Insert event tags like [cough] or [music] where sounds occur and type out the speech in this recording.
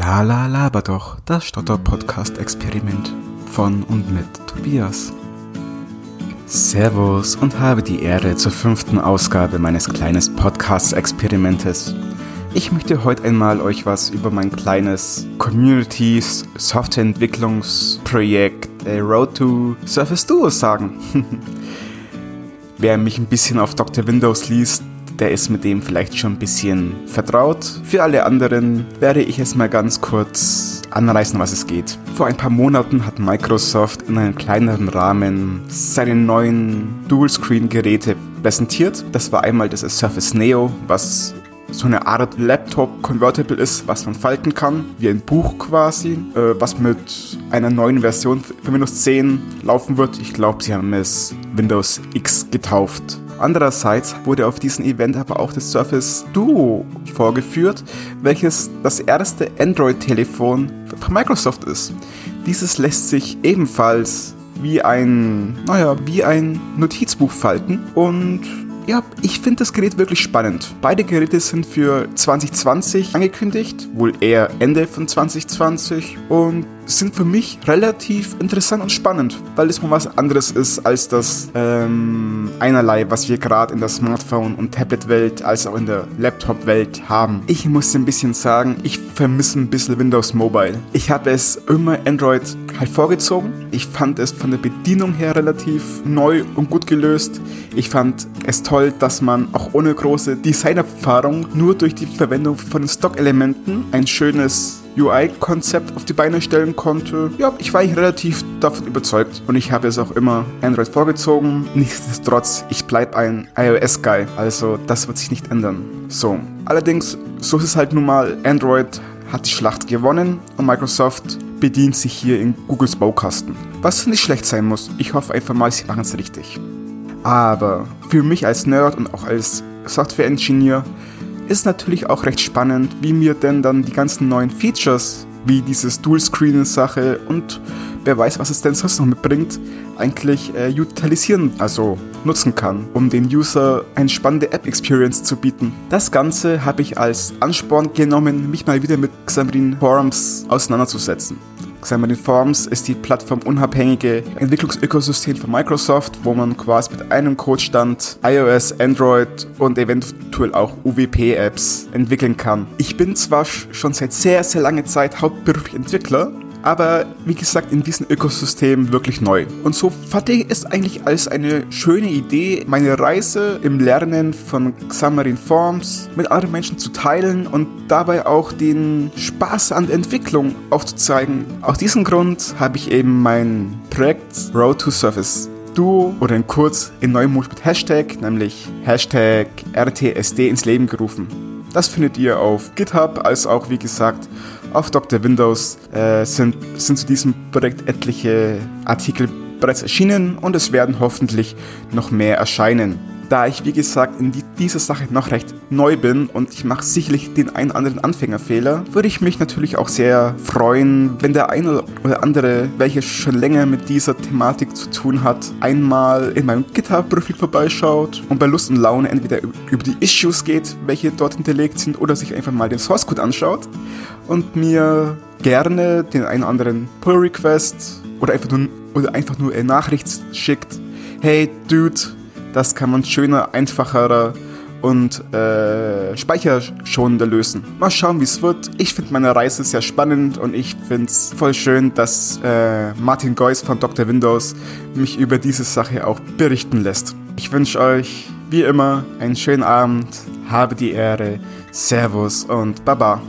La la laber doch, das Stotter-Podcast-Experiment von und mit Tobias. Servus und habe die Ehre zur fünften Ausgabe meines kleinen Podcast-Experimentes. Ich möchte heute einmal euch was über mein kleines Community Softwareentwicklungsprojekt äh, Road to Surface Duo sagen. [laughs] Wer mich ein bisschen auf Dr. Windows liest, der ist mit dem vielleicht schon ein bisschen vertraut. Für alle anderen werde ich es mal ganz kurz anreißen, was es geht. Vor ein paar Monaten hat Microsoft in einem kleineren Rahmen seine neuen Dual-Screen-Geräte präsentiert. Das war einmal das Surface Neo, was so eine Art Laptop-Convertible ist, was man falten kann, wie ein Buch quasi, äh, was mit einer neuen Version für Windows 10 laufen wird. Ich glaube, sie haben es Windows X getauft. Andererseits wurde auf diesem Event aber auch das Surface Duo vorgeführt, welches das erste Android-Telefon von Microsoft ist. Dieses lässt sich ebenfalls wie ein, naja, wie ein Notizbuch falten und ja, ich finde das Gerät wirklich spannend. Beide Geräte sind für 2020 angekündigt, wohl eher Ende von 2020 und sind für mich relativ interessant und spannend, weil es mal was anderes ist als das ähm, einerlei, was wir gerade in der Smartphone- und Tablet-Welt als auch in der Laptop-Welt haben. Ich muss ein bisschen sagen, ich vermisse ein bisschen Windows Mobile. Ich habe es immer Android halt vorgezogen. Ich fand es von der Bedienung her relativ neu und gut gelöst. Ich fand es toll, dass man auch ohne große Designerfahrung nur durch die Verwendung von Stock-Elementen ein schönes UI-Konzept auf die Beine stellen konnte. Ja, ich war relativ davon überzeugt und ich habe es auch immer Android vorgezogen. Nichtsdestotrotz, ich bleibe ein iOS-Guy, also das wird sich nicht ändern. So, allerdings, so ist es halt nun mal, Android hat die Schlacht gewonnen und Microsoft bedient sich hier in Googles Baukasten. Was nicht schlecht sein muss, ich hoffe einfach mal, sie machen es richtig. Aber für mich als Nerd und auch als Software-Engineer ist natürlich auch recht spannend, wie mir denn dann die ganzen neuen Features, wie dieses Dual-Screen-Sache und wer weiß, was es denn sonst noch mitbringt, eigentlich äh, utilisieren, also nutzen kann, um den User eine spannende App-Experience zu bieten. Das Ganze habe ich als Ansporn genommen, mich mal wieder mit Xamarin Forums auseinanderzusetzen. Xamarin Forms ist die plattformunabhängige Entwicklungsökosystem von Microsoft, wo man quasi mit einem Codestand iOS, Android und eventuell auch UWP-Apps entwickeln kann. Ich bin zwar schon seit sehr, sehr langer Zeit hauptberuflich Entwickler, aber wie gesagt in diesem Ökosystem wirklich neu. Und so fand ich es eigentlich als eine schöne Idee, meine Reise im Lernen von Xamarin Forms mit anderen Menschen zu teilen und dabei auch den Spaß an der Entwicklung aufzuzeigen. Aus diesem Grund habe ich eben mein Projekt Road to Surface Duo oder in kurz in Neumut mit Hashtag, nämlich Hashtag RTSD ins Leben gerufen. Das findet ihr auf GitHub, als auch wie gesagt auf Dr. Windows äh, sind, sind zu diesem Projekt etliche Artikel bereits erschienen und es werden hoffentlich noch mehr erscheinen. Da ich, wie gesagt, in die, dieser Sache noch recht neu bin und ich mache sicherlich den einen oder anderen Anfängerfehler, würde ich mich natürlich auch sehr freuen, wenn der eine oder andere, welcher schon länger mit dieser Thematik zu tun hat, einmal in meinem GitHub-Profil vorbeischaut und bei Lust und Laune entweder über die Issues geht, welche dort hinterlegt sind, oder sich einfach mal den Source-Code anschaut und mir gerne den einen oder anderen Pull-Request oder einfach nur, oder einfach nur eine Nachricht schickt. Hey, Dude, das kann man schöner, einfacher und äh, speicherschonender lösen. Mal schauen, wie es wird. Ich finde meine Reise sehr spannend und ich finde es voll schön, dass äh, Martin Geuss von Dr. Windows mich über diese Sache auch berichten lässt. Ich wünsche euch wie immer einen schönen Abend, habe die Ehre, Servus und Baba.